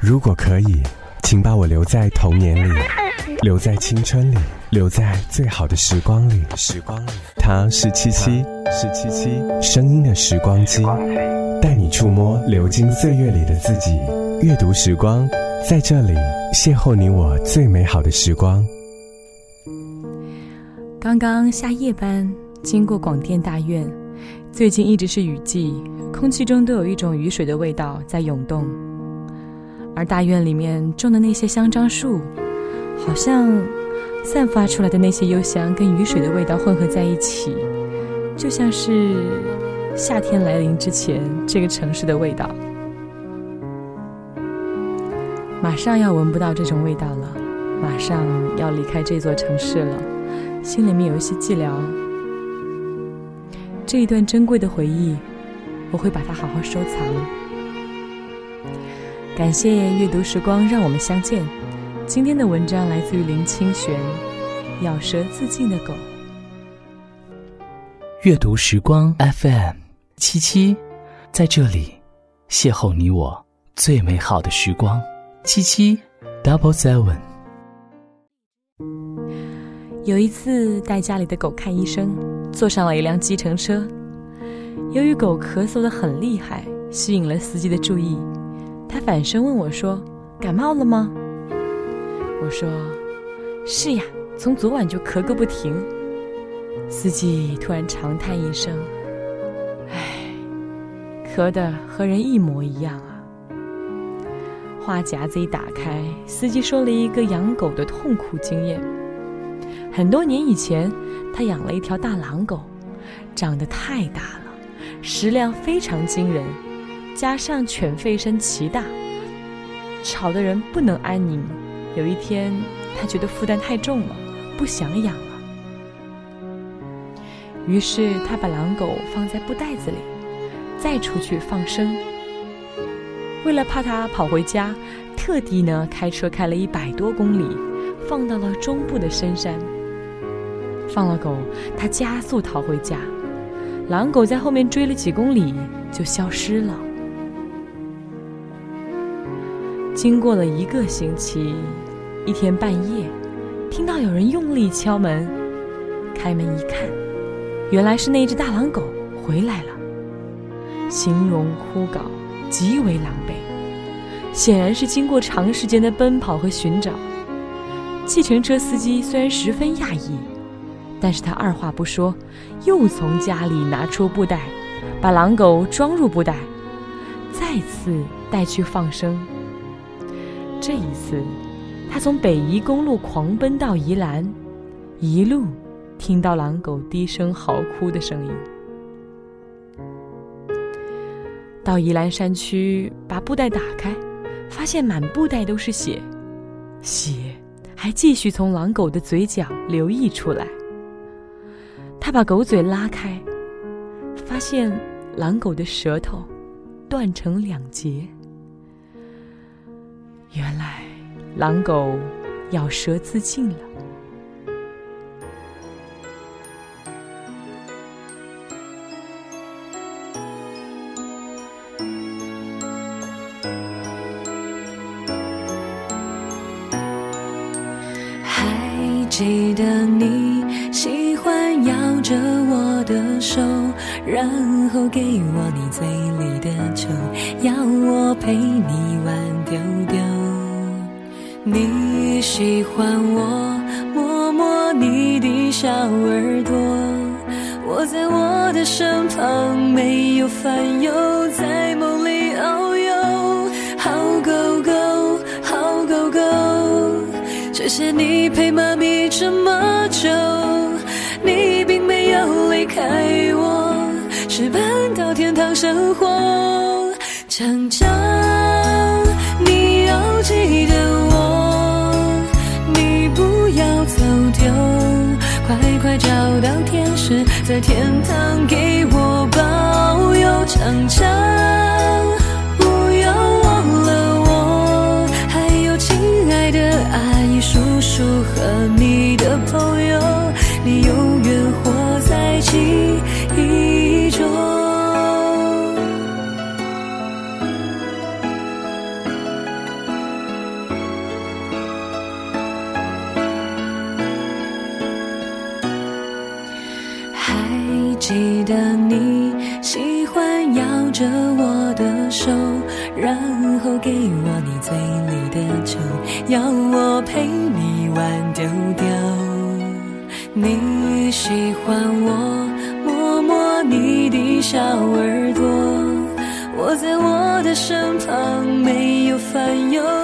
如果可以，请把我留在童年里，留在青春里，留在最好的时光里。时光里，它是七七，是七七，声音的时光机，带你触摸流金岁月里的自己。阅读时光，在这里邂逅你我最美好的时光。刚刚下夜班，经过广电大院，最近一直是雨季，空气中都有一种雨水的味道在涌动。而大院里面种的那些香樟树，好像散发出来的那些幽香跟雨水的味道混合在一起，就像是夏天来临之前这个城市的味道。马上要闻不到这种味道了，马上要离开这座城市了，心里面有一些寂寥。这一段珍贵的回忆，我会把它好好收藏。感谢阅读时光，让我们相见。今天的文章来自于林清玄，《咬舌自尽的狗》。阅读时光 FM 七七，在这里邂逅你我最美好的时光。七七 Double Seven。有一次带家里的狗看医生，坐上了一辆计程车。由于狗咳嗽的很厉害，吸引了司机的注意。他反身问我说：“感冒了吗？”我说：“是呀，从昨晚就咳个不停。”司机突然长叹一声：“唉，咳得和人一模一样啊。”话匣子一打开，司机说了一个养狗的痛苦经验。很多年以前，他养了一条大狼狗，长得太大了，食量非常惊人。加上犬吠声奇大，吵得人不能安宁。有一天，他觉得负担太重了，不想养了。于是他把狼狗放在布袋子里，再出去放生。为了怕它跑回家，特地呢开车开了一百多公里，放到了中部的深山。放了狗，他加速逃回家，狼狗在后面追了几公里就消失了。经过了一个星期，一天半夜，听到有人用力敲门，开门一看，原来是那只大狼狗回来了，形容枯槁，极为狼狈，显然是经过长时间的奔跑和寻找。计程车司机虽然十分讶异，但是他二话不说，又从家里拿出布袋，把狼狗装入布袋，再次带去放生。这一次，他从北宜公路狂奔到宜兰，一路听到狼狗低声嚎哭的声音。到宜兰山区，把布袋打开，发现满布袋都是血，血还继续从狼狗的嘴角流溢出来。他把狗嘴拉开，发现狼狗的舌头断成两截。原来，狼狗咬舌自尽了。还记得你喜欢咬着我的手，然后给我你嘴里的酒，要我陪你玩丢丢。你喜欢我摸摸你的小耳朵，我在我的身旁没有烦忧，在梦里遨游。好狗狗，好狗狗，谢谢你陪妈咪这么久，你并没有离开我，是搬到天堂生活。长在天堂给我保佑，常常不要忘了我，还有亲爱的阿姨、叔叔和你的朋友，你永远活在记得你喜欢咬着我的手然后给我你嘴里的酒要我陪你玩丢掉。你喜欢我摸摸你的小耳朵我在我的身旁没有烦忧。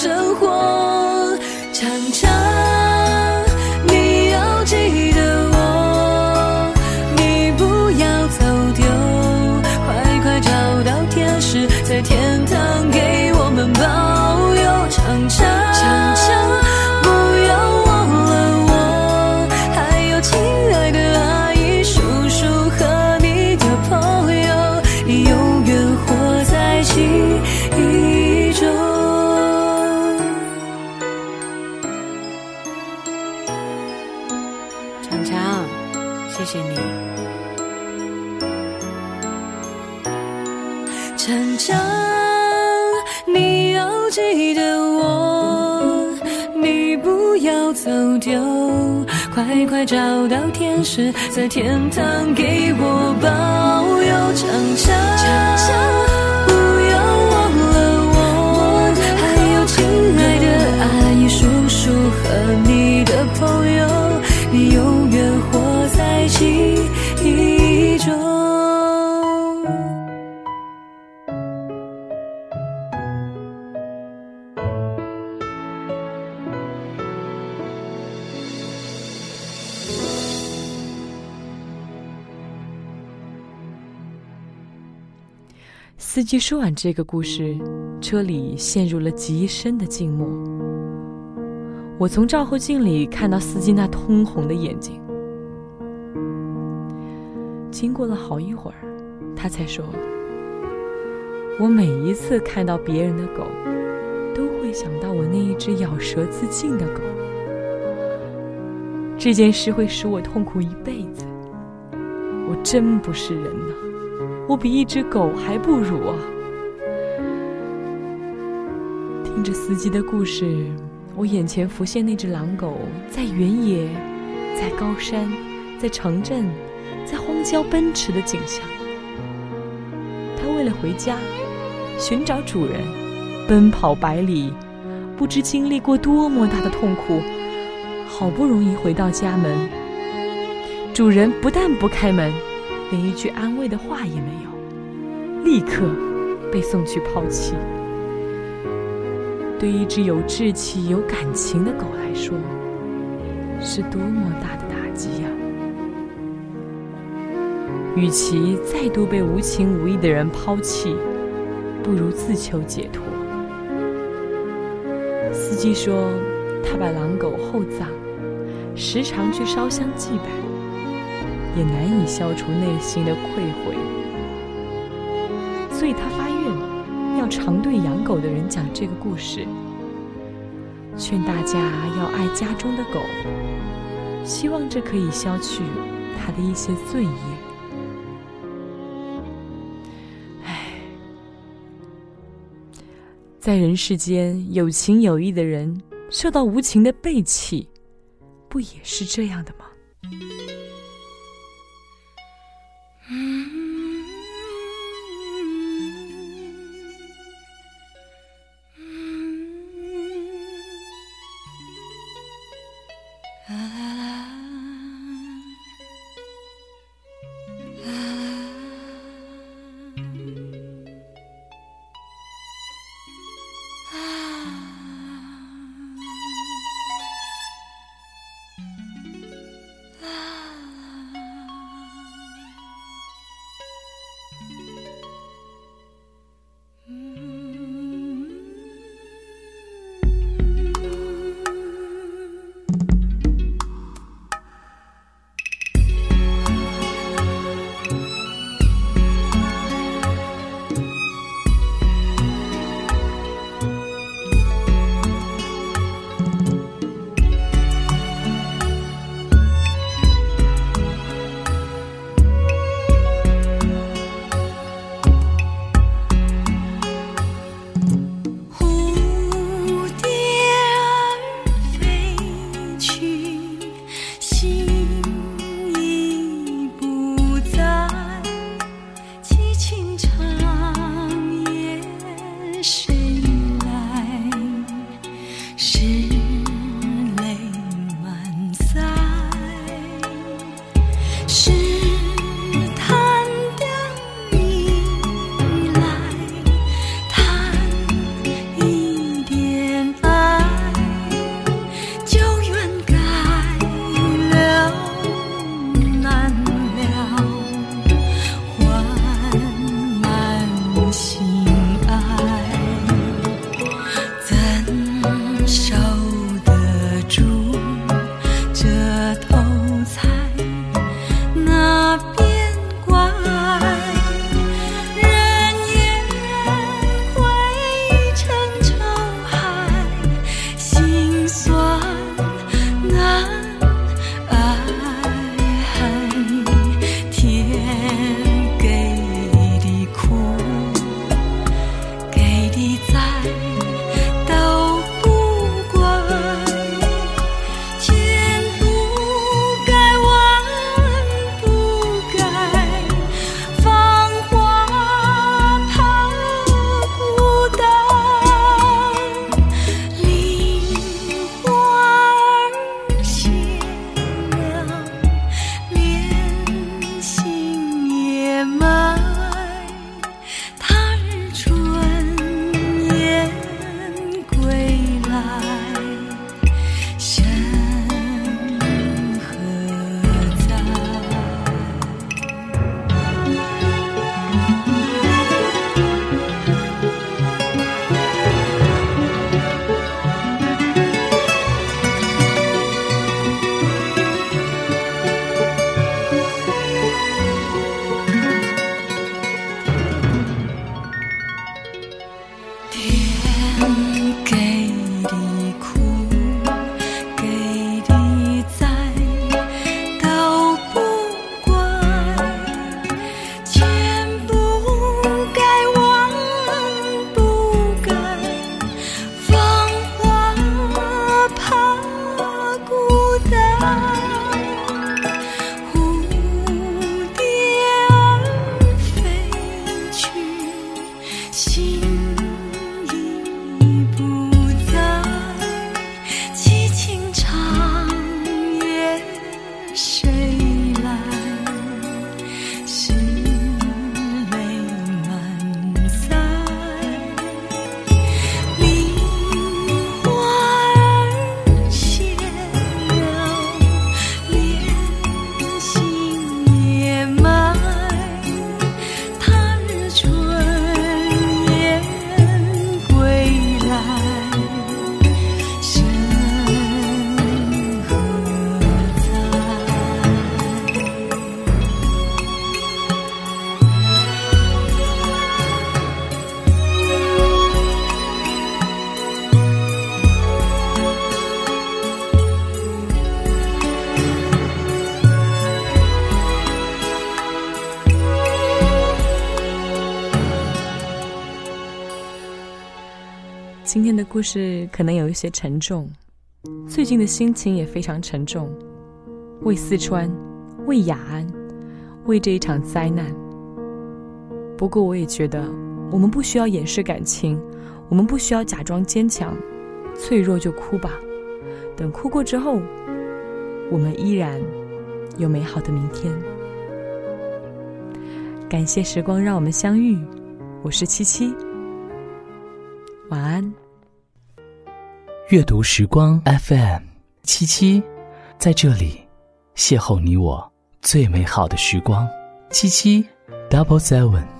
生活。常常你要记得我，你不要走丢，快快找到天使，在天堂给我保佑。常常常常不要忘了我，还有亲爱的阿姨、叔叔和你的朋友，你永远活在记忆司机说完这个故事，车里陷入了极深的静默。我从照后镜里看到司机那通红的眼睛。经过了好一会儿，他才说：“我每一次看到别人的狗，都会想到我那一只咬舌自尽的狗。这件事会使我痛苦一辈子。我真不是人呐！”我比一只狗还不如啊！听着司机的故事，我眼前浮现那只狼狗在原野、在高山、在城镇、在荒郊奔驰的景象。它为了回家，寻找主人，奔跑百里，不知经历过多么大的痛苦，好不容易回到家门，主人不但不开门。连一句安慰的话也没有，立刻被送去抛弃。对一只有志气、有感情的狗来说，是多么大的打击呀！与其再度被无情无义的人抛弃，不如自求解脱。司机说，他把狼狗厚葬，时常去烧香祭拜。也难以消除内心的愧悔，所以他发愿要常对养狗的人讲这个故事，劝大家要爱家中的狗，希望这可以消去他的一些罪业。唉，在人世间，有情有义的人受到无情的背弃，不也是这样的吗？是今天的故事可能有一些沉重，最近的心情也非常沉重，为四川，为雅安，为这一场灾难。不过，我也觉得我们不需要掩饰感情，我们不需要假装坚强，脆弱就哭吧。等哭过之后，我们依然有美好的明天。感谢时光让我们相遇，我是七七，晚安。阅读时光 FM 七七，在这里邂逅你我最美好的时光。七七 Double Seven。